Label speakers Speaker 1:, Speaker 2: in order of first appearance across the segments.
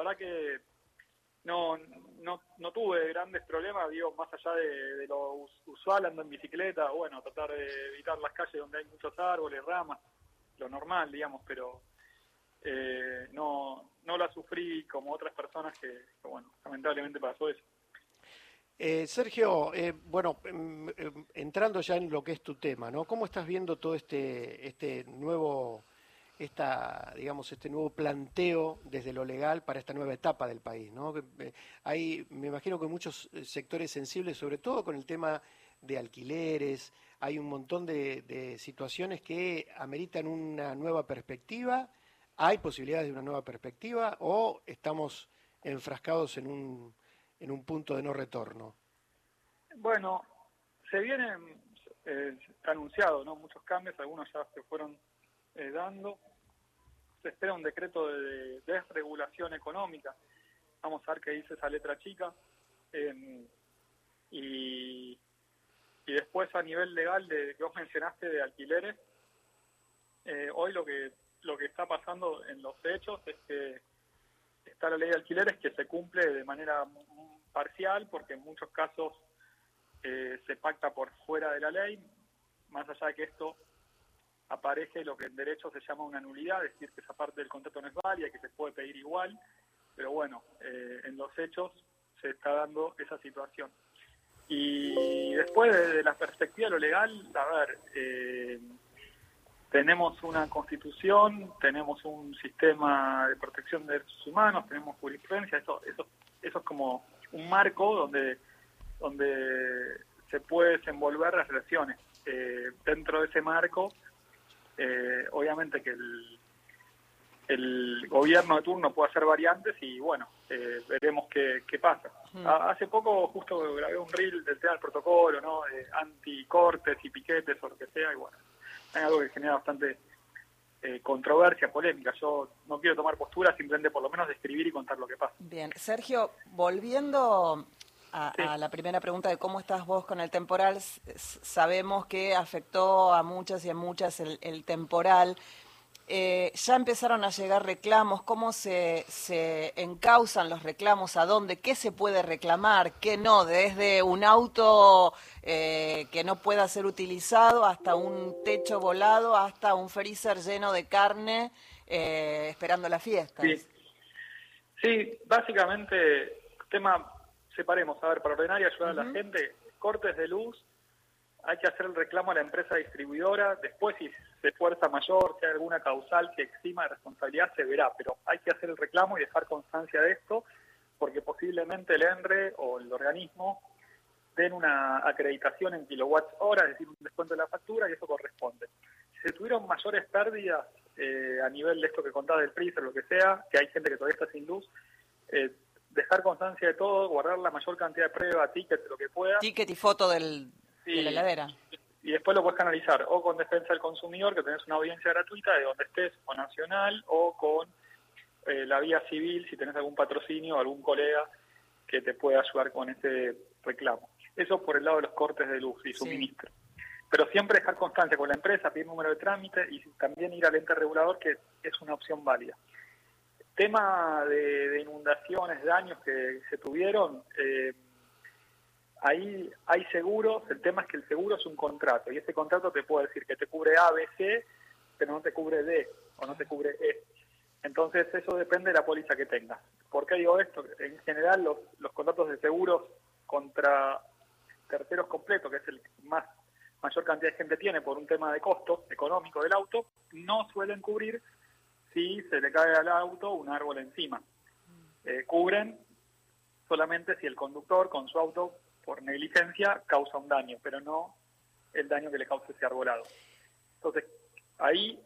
Speaker 1: verdad que no, no, no tuve grandes problemas, digo, más allá de, lo usual, ando en bicicleta, bueno, tratar de evitar las calles donde hay muchos árboles, ramas, lo normal, digamos, pero eh, no, no la sufrí como otras personas que, bueno, lamentablemente pasó eso.
Speaker 2: Eh, Sergio, eh, bueno, em, em, entrando ya en lo que es tu tema, ¿no? ¿Cómo estás viendo todo este, este nuevo, esta, digamos, este nuevo planteo desde lo legal para esta nueva etapa del país, ¿no? Hay, me imagino que muchos sectores sensibles, sobre todo con el tema de alquileres, hay un montón de situaciones que ameritan una nueva perspectiva ¿Hay posibilidades de una nueva perspectiva o estamos enfrascados en un, en un punto de no retorno?
Speaker 1: Bueno, se vienen eh, anunciado ¿no? muchos cambios, algunos ya se fueron eh, dando. Se espera un decreto de desregulación económica. Vamos a ver qué dice esa letra chica. Em, y, y después a nivel legal de que vos mencionaste de alquileres, eh, hoy lo que lo que está pasando en los hechos es que está la ley de alquileres que se cumple de manera parcial porque en muchos casos eh, se pacta por fuera de la ley, más allá de que esto aparece lo que en derecho se llama una nulidad, es decir, que esa parte del contrato no es válida, que se puede pedir igual, pero bueno, eh, en los hechos se está dando esa situación. Y después, desde la perspectiva de lo legal, a ver, eh, tenemos una constitución, tenemos un sistema de protección de derechos humanos, tenemos jurisprudencia, eso, eso, eso es como un marco donde, donde se puede desenvolver las relaciones. Eh, dentro de ese marco, eh, obviamente que el, el gobierno de turno puede hacer variantes y bueno, eh, veremos qué, qué pasa. hace poco justo grabé un reel del tema del protocolo, ¿no? De anticortes y piquetes o lo que sea, y bueno, es algo que genera bastante eh, controversia, polémica. Yo no quiero tomar postura, simplemente por lo menos describir y contar lo que pasa.
Speaker 3: Bien, Sergio, volviendo a, la primera pregunta de cómo estás vos con el temporal, sabemos que afectó a muchas y a muchas el temporal. Eh, ya empezaron a llegar reclamos, cómo se, se encausan los reclamos, a dónde, qué se puede reclamar, qué no, desde un auto eh, que no pueda ser utilizado hasta un techo volado, hasta un freezer lleno de carne eh, esperando la fiesta.
Speaker 1: Sí. básicamente, tema, separemos, a ver, para ordenar y ayudar a la gente, cortes de luz, hay que hacer el reclamo a la empresa distribuidora, después si se fuerza mayor, si hay alguna causal que exima de responsabilidad, se verá, pero hay que hacer el reclamo y dejar constancia de esto, porque posiblemente el ENRE o el organismo den una acreditación en kilowatts hora, es decir, un descuento de la factura, y eso corresponde. Si se tuvieron mayores pérdidas eh, a nivel de esto que contaba del freezer, lo que sea, que hay gente que todavía está sin luz, eh, dejar constancia de todo, guardar la mayor cantidad de pruebas, tickets, lo que pueda.
Speaker 3: Ticket y foto del, de la heladera
Speaker 1: y después lo puedes canalizar o con Defensa del Consumidor, que tenés una audiencia gratuita de donde estés, o nacional, o con eh, la vía civil, si tenés algún patrocinio o algún colega que te pueda ayudar con ese reclamo. Eso por el lado de los cortes de luz y suministro. Pero siempre dejar constancia con la empresa, pedir número de trámite y también ir al ente regulador, que es una opción válida. Tema de, inundaciones, daños que se tuvieron, eh, ahí hay seguros, el tema es que el seguro es un contrato y ese contrato te puede decir que te cubre A, B, C, pero no te cubre D o no te cubre E. Entonces eso depende de la póliza que tengas. ¿Por qué digo esto? En general los, los contratos de seguros contra terceros completos, que es el más mayor cantidad de gente tiene por un tema de costo económico del auto, no suelen cubrir si se le cae al auto un árbol encima. Eh, cubren solamente si el conductor con su auto por negligencia causa un daño, pero no el daño que le causa ese arbolado. Entonces, ahí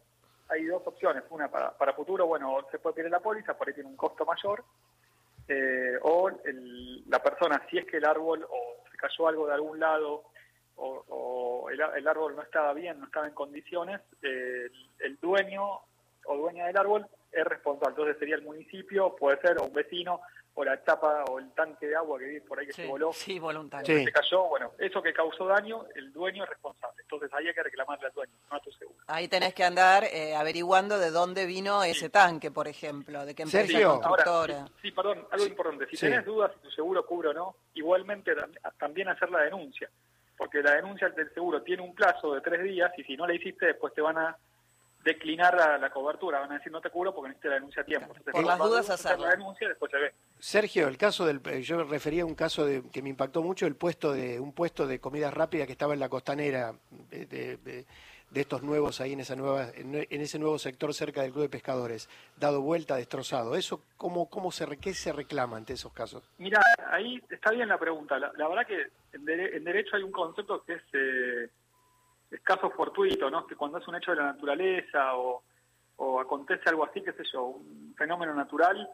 Speaker 1: hay dos opciones. Una, para, para futuro, bueno, se puede pedir la póliza, por ahí tiene un costo mayor, eh, o la persona, si es que el árbol o se cayó algo de algún lado o, el, árbol no estaba bien, no estaba en condiciones, el, dueño o dueña del árbol es responsable. Entonces sería el municipio, puede ser, o un vecino, o la chapa o el tanque de agua que vive por ahí que se voló.
Speaker 3: Sí, voluntario.
Speaker 1: Se cayó, bueno, eso que causó daño, el dueño es responsable. Entonces ahí hay que reclamarle al dueño, no a tu seguro.
Speaker 3: Ahí tenés que andar eh, averiguando de dónde vino ese tanque, por ejemplo, de qué empresa constructora.
Speaker 1: sí, perdón, algo importante. Si tenés dudas si tu seguro cubre o no, igualmente también hacer la denuncia. Porque la denuncia del seguro tiene un plazo de tres días y si no la hiciste, después te van a declinar la, la, cobertura. Van a decir, no te cubro porque necesito la denuncia a tiempo.
Speaker 3: Entonces, Por las dudas, hacer
Speaker 1: la denuncia después se ve.
Speaker 2: Sergio, el caso del, eh, yo refería a un caso de, que me impactó mucho, el puesto de un puesto de comida rápida que estaba en la costanera de, de, de, estos nuevos ahí en esa nueva, en, en, ese nuevo sector cerca del club de pescadores, dado vuelta, destrozado. Eso, cómo, cómo se, qué se reclama ante esos casos?
Speaker 1: Mira, ahí está bien la pregunta. La, la verdad que en, en, derecho hay un concepto que es eh, es caso fortuito, ¿no? Que cuando es un hecho de la naturaleza o, o acontece algo así, qué sé yo, un fenómeno natural,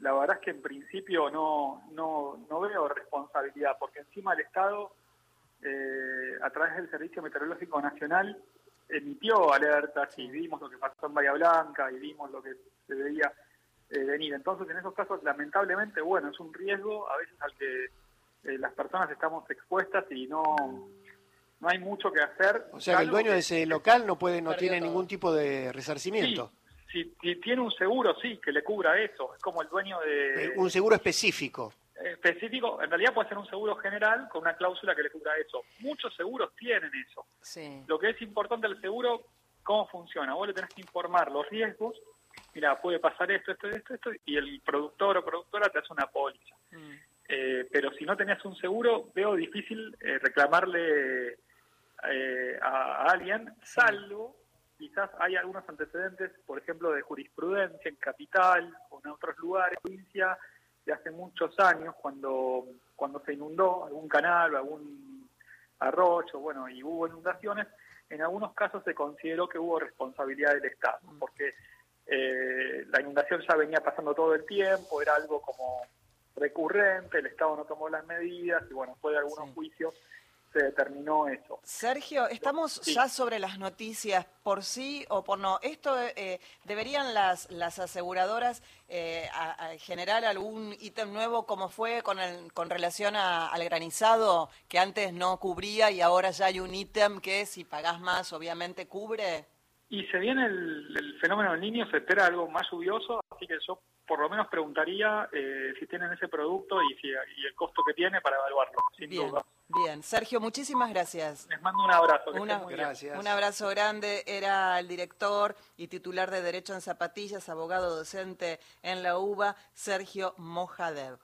Speaker 1: la verdad es que en principio no, no, no veo responsabilidad, porque encima el Estado, eh, a través del Servicio Meteorológico Nacional, emitió alertas y vimos lo que pasó en Bahía Blanca y vimos lo que se veía eh, venir. Entonces, en esos casos, lamentablemente, bueno, es un riesgo a veces al que eh, las personas estamos expuestas y no no hay mucho que hacer.
Speaker 2: O sea, que el dueño de ese local no puede, no tiene ningún tipo de resarcimiento.
Speaker 1: Sí, si, tiene un seguro, sí, que le cubra eso. Es como el dueño de...
Speaker 2: Eh, un seguro específico.
Speaker 1: Específico, en realidad puede ser un seguro general con una cláusula que le cubra eso. Muchos seguros tienen eso.
Speaker 3: Sí.
Speaker 1: Lo que es importante del seguro, cómo funciona. Vos le tenés que informar los riesgos. Mira, puede pasar esto, esto, esto, esto, y el productor o productora te hace una póliza. Mm. Eh, pero si no tenías un seguro, veo difícil eh, reclamarle eh, a, alguien, salvo quizás hay algunos antecedentes, por ejemplo, de jurisprudencia en capital o en otros lugares, provincia, de hace muchos años, cuando, cuando se inundó algún canal o algún arroyo, bueno, y hubo inundaciones, en algunos casos se consideró que hubo responsabilidad del Estado, mm. porque eh, la inundación ya venía pasando todo el tiempo, era algo como recurrente, el Estado no tomó las medidas y bueno, fue de algunos juicios se determinó eso.
Speaker 3: Sergio, estamos ya sobre las noticias, por sí o por no. ¿Esto eh, deberían las, las aseguradoras eh, a, a generar algún ítem nuevo como fue con, el, con relación a, al granizado que antes no cubría y ahora ya hay un ítem que si pagás más obviamente cubre?
Speaker 1: Y se viene el, el fenómeno del niño, se espera algo más lluvioso, así que yo por lo menos preguntaría eh, si tienen ese producto y, si, y el costo que tiene para evaluarlo, sin
Speaker 3: bien,
Speaker 1: duda.
Speaker 3: Bien, Sergio, muchísimas gracias.
Speaker 1: Les mando un abrazo.
Speaker 3: Una,
Speaker 2: gracias.
Speaker 3: Un abrazo grande. Era el director y titular de Derecho en Zapatillas, abogado docente en la UBA, Sergio Mojadev.